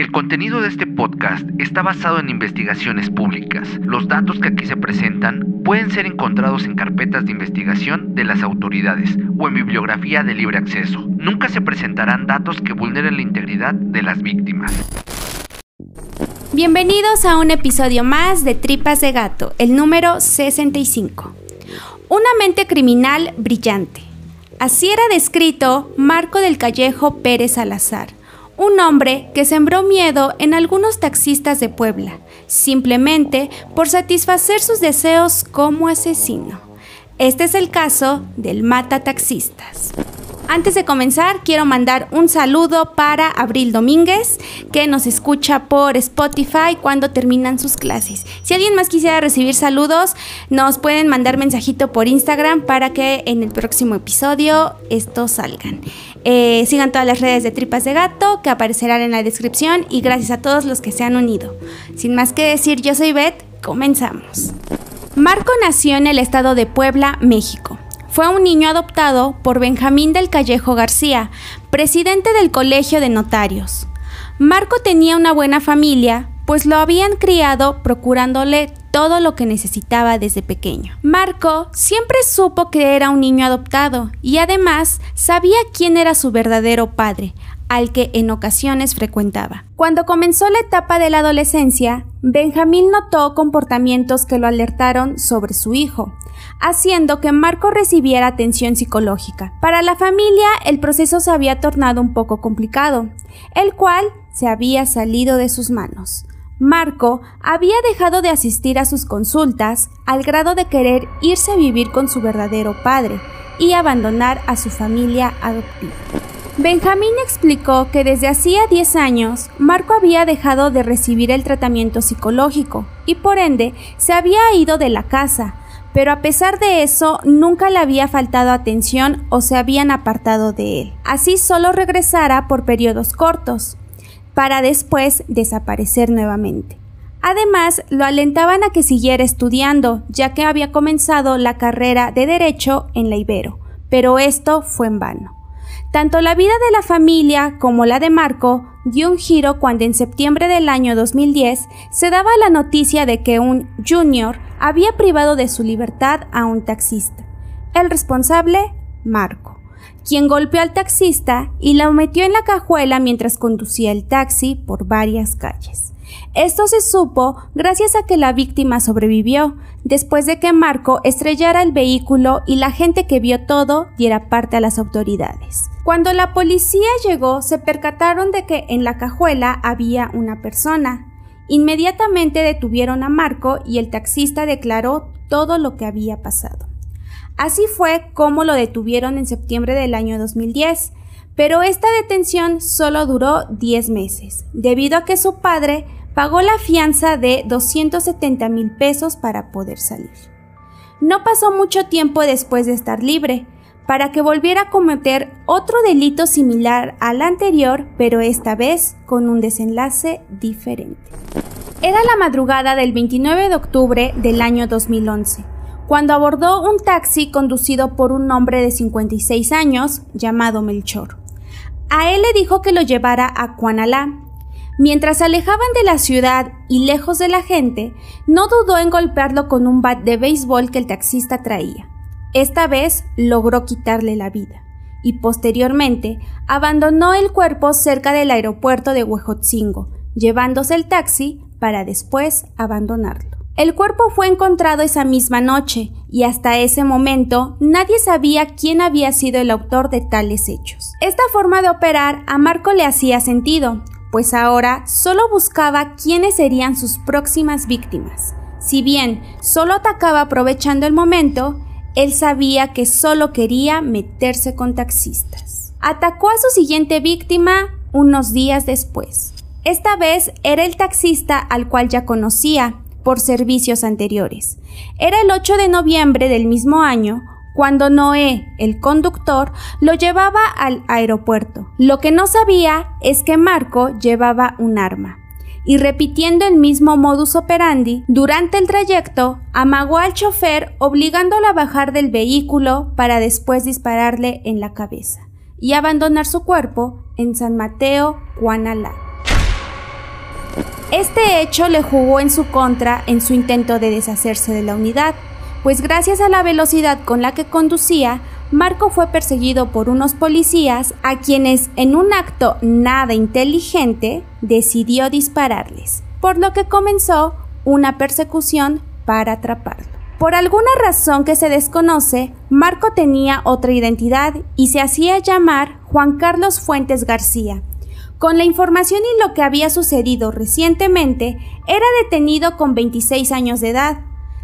El contenido de este podcast está basado en investigaciones públicas. Los datos que aquí se presentan pueden ser encontrados en carpetas de investigación de las autoridades o en bibliografía de libre acceso. Nunca se presentarán datos que vulneren la integridad de las víctimas. Bienvenidos a un episodio más de Tripas de Gato, el número 65. Una mente criminal brillante. Así era descrito Marco del Callejo Pérez Salazar, un hombre que sembró miedo en algunos taxistas de Puebla, simplemente por satisfacer sus deseos como asesino. Este es el caso del mata taxistas. Antes de comenzar, quiero mandar un saludo para Abril Domínguez, que nos escucha por Spotify cuando terminan sus clases. Si alguien más quisiera recibir saludos, nos pueden mandar mensajito por Instagram para que en el próximo episodio estos salgan. Eh, sigan todas las redes de Tripas de Gato que aparecerán en la descripción y gracias a todos los que se han unido. Sin más que decir, yo soy Beth, comenzamos. Marco nació en el estado de Puebla, México. Fue un niño adoptado por Benjamín del Callejo García, presidente del Colegio de Notarios. Marco tenía una buena familia, pues lo habían criado procurándole todo lo que necesitaba desde pequeño. Marco siempre supo que era un niño adoptado y además sabía quién era su verdadero padre, al que en ocasiones frecuentaba. Cuando comenzó la etapa de la adolescencia, Benjamín notó comportamientos que lo alertaron sobre su hijo, haciendo que Marco recibiera atención psicológica. Para la familia el proceso se había tornado un poco complicado, el cual se había salido de sus manos. Marco había dejado de asistir a sus consultas al grado de querer irse a vivir con su verdadero padre y abandonar a su familia adoptiva. Benjamín explicó que desde hacía 10 años Marco había dejado de recibir el tratamiento psicológico y por ende se había ido de la casa, pero a pesar de eso nunca le había faltado atención o se habían apartado de él. Así solo regresara por periodos cortos, para después desaparecer nuevamente. Además, lo alentaban a que siguiera estudiando, ya que había comenzado la carrera de Derecho en la Ibero, pero esto fue en vano. Tanto la vida de la familia como la de Marco dio un giro cuando en septiembre del año 2010 se daba la noticia de que un junior había privado de su libertad a un taxista. El responsable, Marco, quien golpeó al taxista y lo metió en la cajuela mientras conducía el taxi por varias calles. Esto se supo gracias a que la víctima sobrevivió, después de que Marco estrellara el vehículo y la gente que vio todo diera parte a las autoridades. Cuando la policía llegó, se percataron de que en la cajuela había una persona. Inmediatamente detuvieron a Marco y el taxista declaró todo lo que había pasado. Así fue como lo detuvieron en septiembre del año 2010, pero esta detención solo duró 10 meses, debido a que su padre pagó la fianza de 270 mil pesos para poder salir. No pasó mucho tiempo después de estar libre, para que volviera a cometer otro delito similar al anterior, pero esta vez con un desenlace diferente. Era la madrugada del 29 de octubre del año 2011, cuando abordó un taxi conducido por un hombre de 56 años llamado Melchor. A él le dijo que lo llevara a Cuanalá, Mientras se alejaban de la ciudad y lejos de la gente, no dudó en golpearlo con un bat de béisbol que el taxista traía. Esta vez logró quitarle la vida y posteriormente abandonó el cuerpo cerca del aeropuerto de Huejotzingo, llevándose el taxi para después abandonarlo. El cuerpo fue encontrado esa misma noche y hasta ese momento nadie sabía quién había sido el autor de tales hechos. Esta forma de operar a Marco le hacía sentido, pues ahora solo buscaba quiénes serían sus próximas víctimas. Si bien solo atacaba aprovechando el momento, él sabía que solo quería meterse con taxistas. Atacó a su siguiente víctima unos días después. Esta vez era el taxista al cual ya conocía por servicios anteriores. Era el 8 de noviembre del mismo año cuando Noé, el conductor, lo llevaba al aeropuerto. Lo que no sabía es que Marco llevaba un arma. Y repitiendo el mismo modus operandi, durante el trayecto, amagó al chofer obligándolo a bajar del vehículo para después dispararle en la cabeza y abandonar su cuerpo en San Mateo, Guanalá. Este hecho le jugó en su contra en su intento de deshacerse de la unidad, pues gracias a la velocidad con la que conducía, Marco fue perseguido por unos policías a quienes en un acto nada inteligente decidió dispararles, por lo que comenzó una persecución para atraparlo. Por alguna razón que se desconoce, Marco tenía otra identidad y se hacía llamar Juan Carlos Fuentes García. Con la información y lo que había sucedido recientemente, era detenido con 26 años de edad.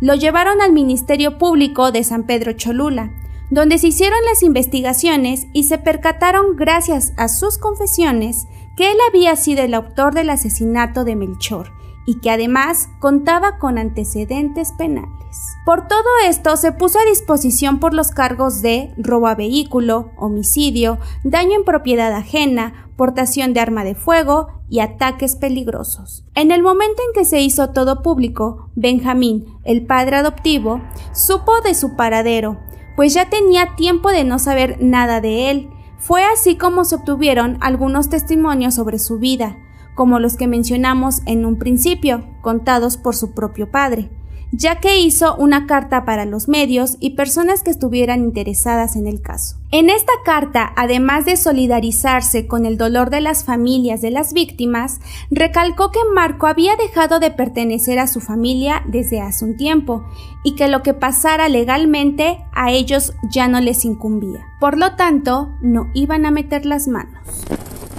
Lo llevaron al Ministerio Público de San Pedro Cholula, donde se hicieron las investigaciones y se percataron gracias a sus confesiones que él había sido el autor del asesinato de Melchor y que además contaba con antecedentes penales. Por todo esto se puso a disposición por los cargos de robo a vehículo, homicidio, daño en propiedad ajena, portación de arma de fuego y ataques peligrosos. En el momento en que se hizo todo público, Benjamín, el padre adoptivo, supo de su paradero, pues ya tenía tiempo de no saber nada de él. Fue así como se obtuvieron algunos testimonios sobre su vida, como los que mencionamos en un principio, contados por su propio padre, ya que hizo una carta para los medios y personas que estuvieran interesadas en el caso. En esta carta, además de solidarizarse con el dolor de las familias de las víctimas, recalcó que Marco había dejado de pertenecer a su familia desde hace un tiempo y que lo que pasara legalmente a ellos ya no les incumbía. Por lo tanto, no iban a meter las manos.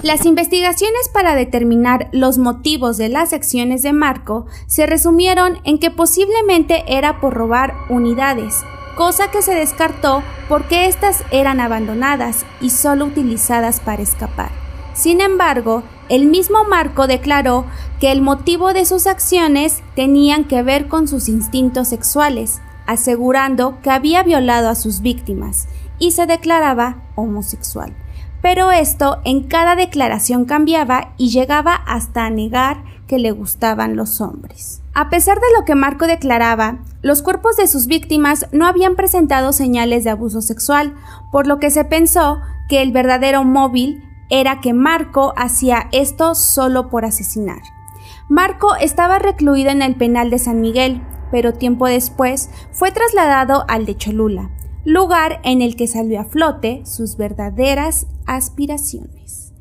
Las investigaciones para determinar los motivos de las acciones de Marco se resumieron en que posiblemente era por robar unidades, cosa que se descartó porque éstas eran abandonadas y solo utilizadas para escapar. Sin embargo, el mismo Marco declaró que el motivo de sus acciones tenían que ver con sus instintos sexuales, asegurando que había violado a sus víctimas y se declaraba homosexual pero esto en cada declaración cambiaba y llegaba hasta a negar que le gustaban los hombres. A pesar de lo que Marco declaraba, los cuerpos de sus víctimas no habían presentado señales de abuso sexual, por lo que se pensó que el verdadero móvil era que Marco hacía esto solo por asesinar. Marco estaba recluido en el penal de San Miguel, pero tiempo después fue trasladado al de Cholula, lugar en el que salió a flote sus verdaderas aspiraciones.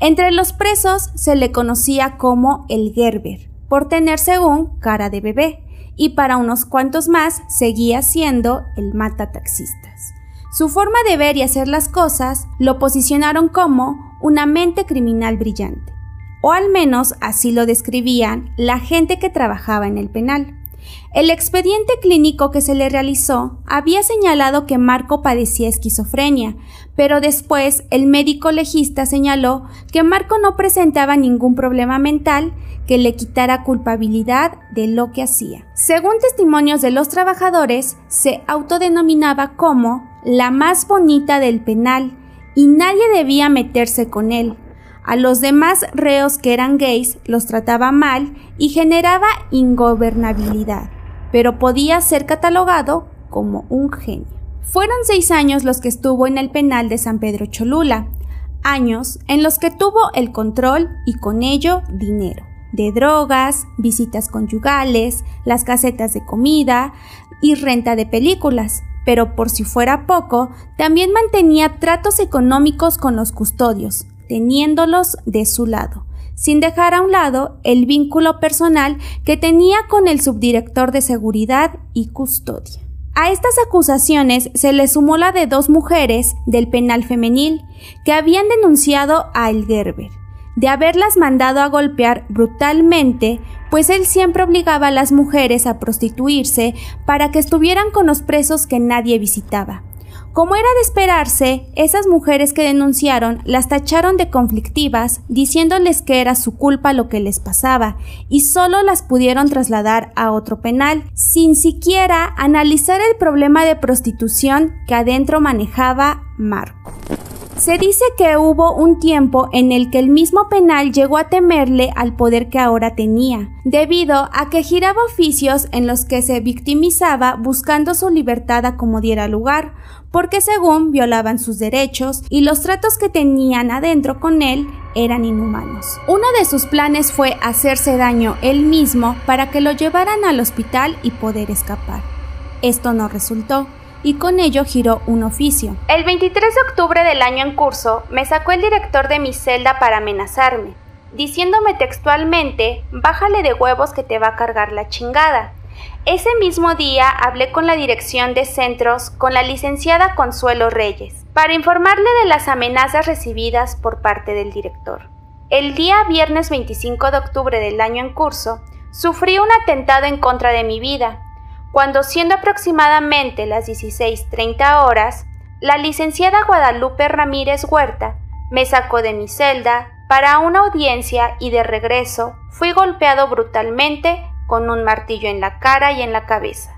Entre los presos se le conocía como el Gerber, por tener según cara de bebé, y para unos cuantos más seguía siendo el mata taxistas. Su forma de ver y hacer las cosas lo posicionaron como una mente criminal brillante, o al menos así lo describían la gente que trabajaba en el penal. El expediente clínico que se le realizó había señalado que Marco padecía esquizofrenia, pero después el médico legista señaló que Marco no presentaba ningún problema mental que le quitara culpabilidad de lo que hacía. Según testimonios de los trabajadores, se autodenominaba como la más bonita del penal y nadie debía meterse con él. A los demás reos que eran gays los trataba mal y generaba ingobernabilidad, pero podía ser catalogado como un genio. Fueron seis años los que estuvo en el penal de San Pedro Cholula, años en los que tuvo el control y con ello dinero, de drogas, visitas conyugales, las casetas de comida y renta de películas, pero por si fuera poco, también mantenía tratos económicos con los custodios, teniéndolos de su lado, sin dejar a un lado el vínculo personal que tenía con el subdirector de seguridad y custodia. A estas acusaciones se le sumó la de dos mujeres del penal femenil que habían denunciado a El Gerber de haberlas mandado a golpear brutalmente, pues él siempre obligaba a las mujeres a prostituirse para que estuvieran con los presos que nadie visitaba. Como era de esperarse, esas mujeres que denunciaron las tacharon de conflictivas, diciéndoles que era su culpa lo que les pasaba, y solo las pudieron trasladar a otro penal, sin siquiera analizar el problema de prostitución que adentro manejaba Marco. Se dice que hubo un tiempo en el que el mismo penal llegó a temerle al poder que ahora tenía, debido a que giraba oficios en los que se victimizaba buscando su libertad a como diera lugar, porque según violaban sus derechos y los tratos que tenían adentro con él eran inhumanos. Uno de sus planes fue hacerse daño él mismo para que lo llevaran al hospital y poder escapar. Esto no resultó y con ello giró un oficio. El 23 de octubre del año en curso me sacó el director de mi celda para amenazarme, diciéndome textualmente, bájale de huevos que te va a cargar la chingada. Ese mismo día hablé con la dirección de centros con la licenciada Consuelo Reyes para informarle de las amenazas recibidas por parte del director. El día viernes 25 de octubre del año en curso, sufrí un atentado en contra de mi vida, cuando siendo aproximadamente las 16.30 horas, la licenciada Guadalupe Ramírez Huerta me sacó de mi celda para una audiencia y de regreso fui golpeado brutalmente con un martillo en la cara y en la cabeza,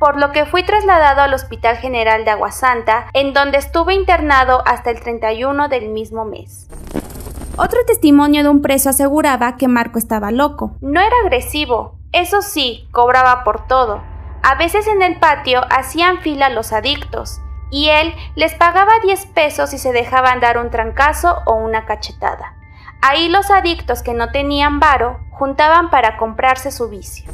por lo que fui trasladado al Hospital General de Aguasanta, en donde estuve internado hasta el 31 del mismo mes. Otro testimonio de un preso aseguraba que Marco estaba loco. No era agresivo, eso sí, cobraba por todo, a veces en el patio hacían fila los adictos, y él les pagaba 10 pesos y se dejaban dar un trancazo o una cachetada. Ahí los adictos que no tenían varo juntaban para comprarse su vicio.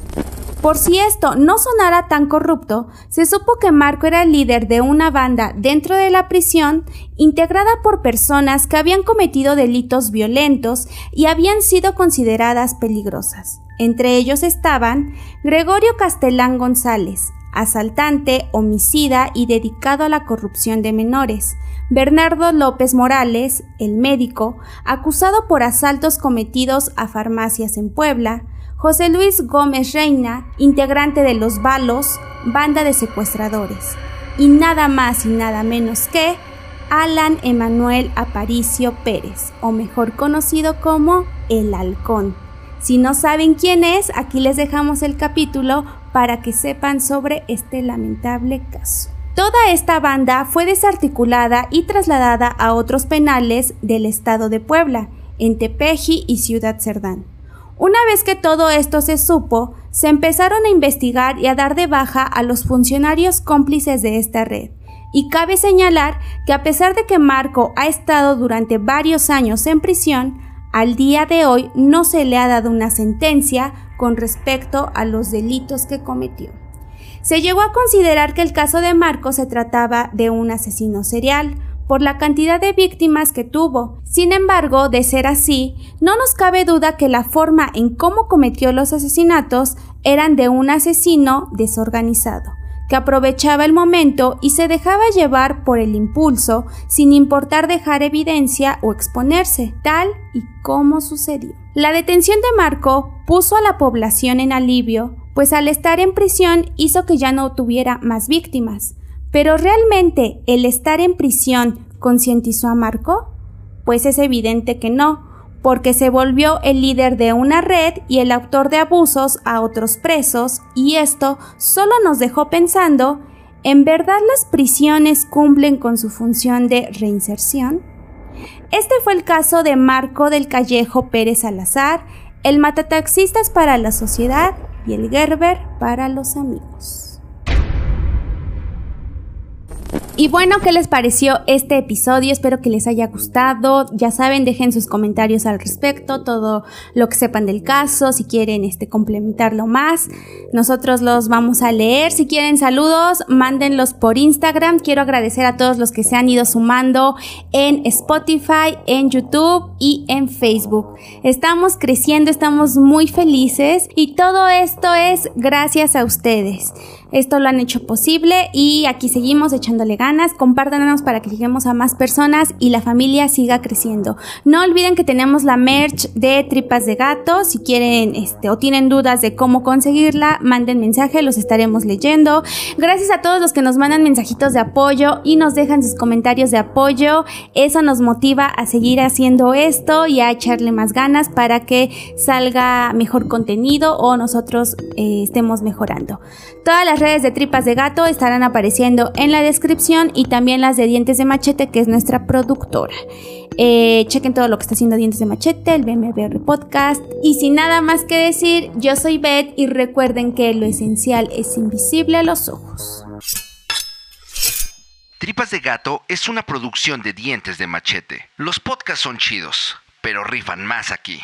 Por si esto no sonara tan corrupto, se supo que Marco era el líder de una banda dentro de la prisión integrada por personas que habían cometido delitos violentos y habían sido consideradas peligrosas. Entre ellos estaban Gregorio Castelán González, asaltante, homicida y dedicado a la corrupción de menores. Bernardo López Morales, el médico, acusado por asaltos cometidos a farmacias en Puebla. José Luis Gómez Reina, integrante de Los Balos, banda de secuestradores. Y nada más y nada menos que Alan Emanuel Aparicio Pérez, o mejor conocido como El Halcón si no saben quién es, aquí les dejamos el capítulo para que sepan sobre este lamentable caso. Toda esta banda fue desarticulada y trasladada a otros penales del estado de Puebla, en Tepeji y Ciudad Cerdán. Una vez que todo esto se supo, se empezaron a investigar y a dar de baja a los funcionarios cómplices de esta red. Y cabe señalar que a pesar de que Marco ha estado durante varios años en prisión, al día de hoy no se le ha dado una sentencia con respecto a los delitos que cometió. Se llegó a considerar que el caso de Marco se trataba de un asesino serial, por la cantidad de víctimas que tuvo. Sin embargo, de ser así, no nos cabe duda que la forma en cómo cometió los asesinatos eran de un asesino desorganizado que aprovechaba el momento y se dejaba llevar por el impulso sin importar dejar evidencia o exponerse, tal y como sucedió. La detención de Marco puso a la población en alivio, pues al estar en prisión hizo que ya no tuviera más víctimas. Pero realmente el estar en prisión concientizó a Marco? Pues es evidente que no, porque se volvió el líder de una red y el autor de abusos a otros presos, y esto solo nos dejó pensando, ¿en verdad las prisiones cumplen con su función de reinserción? Este fue el caso de Marco del Callejo Pérez Salazar, el matataxistas para la sociedad y el Gerber para los amigos. Y bueno, ¿qué les pareció este episodio? Espero que les haya gustado. Ya saben, dejen sus comentarios al respecto, todo lo que sepan del caso, si quieren este, complementarlo más. Nosotros los vamos a leer. Si quieren saludos, mándenlos por Instagram. Quiero agradecer a todos los que se han ido sumando en Spotify, en YouTube y en Facebook. Estamos creciendo, estamos muy felices y todo esto es gracias a ustedes. Esto lo han hecho posible y aquí seguimos echándole ganas. Compártanos para que lleguemos a más personas y la familia siga creciendo. No olviden que tenemos la merch de tripas de gato. Si quieren este, o tienen dudas de cómo conseguirla, manden mensaje, los estaremos leyendo. Gracias a todos los que nos mandan mensajitos de apoyo y nos dejan sus comentarios de apoyo. Eso nos motiva a seguir haciendo esto y a echarle más ganas para que salga mejor contenido o nosotros eh, estemos mejorando. Todas las redes de Tripas de Gato estarán apareciendo en la descripción y también las de Dientes de Machete, que es nuestra productora. Eh, chequen todo lo que está haciendo Dientes de Machete, el BMBR Podcast. Y sin nada más que decir, yo soy Beth y recuerden que lo esencial es invisible a los ojos. Tripas de Gato es una producción de Dientes de Machete. Los podcasts son chidos, pero rifan más aquí.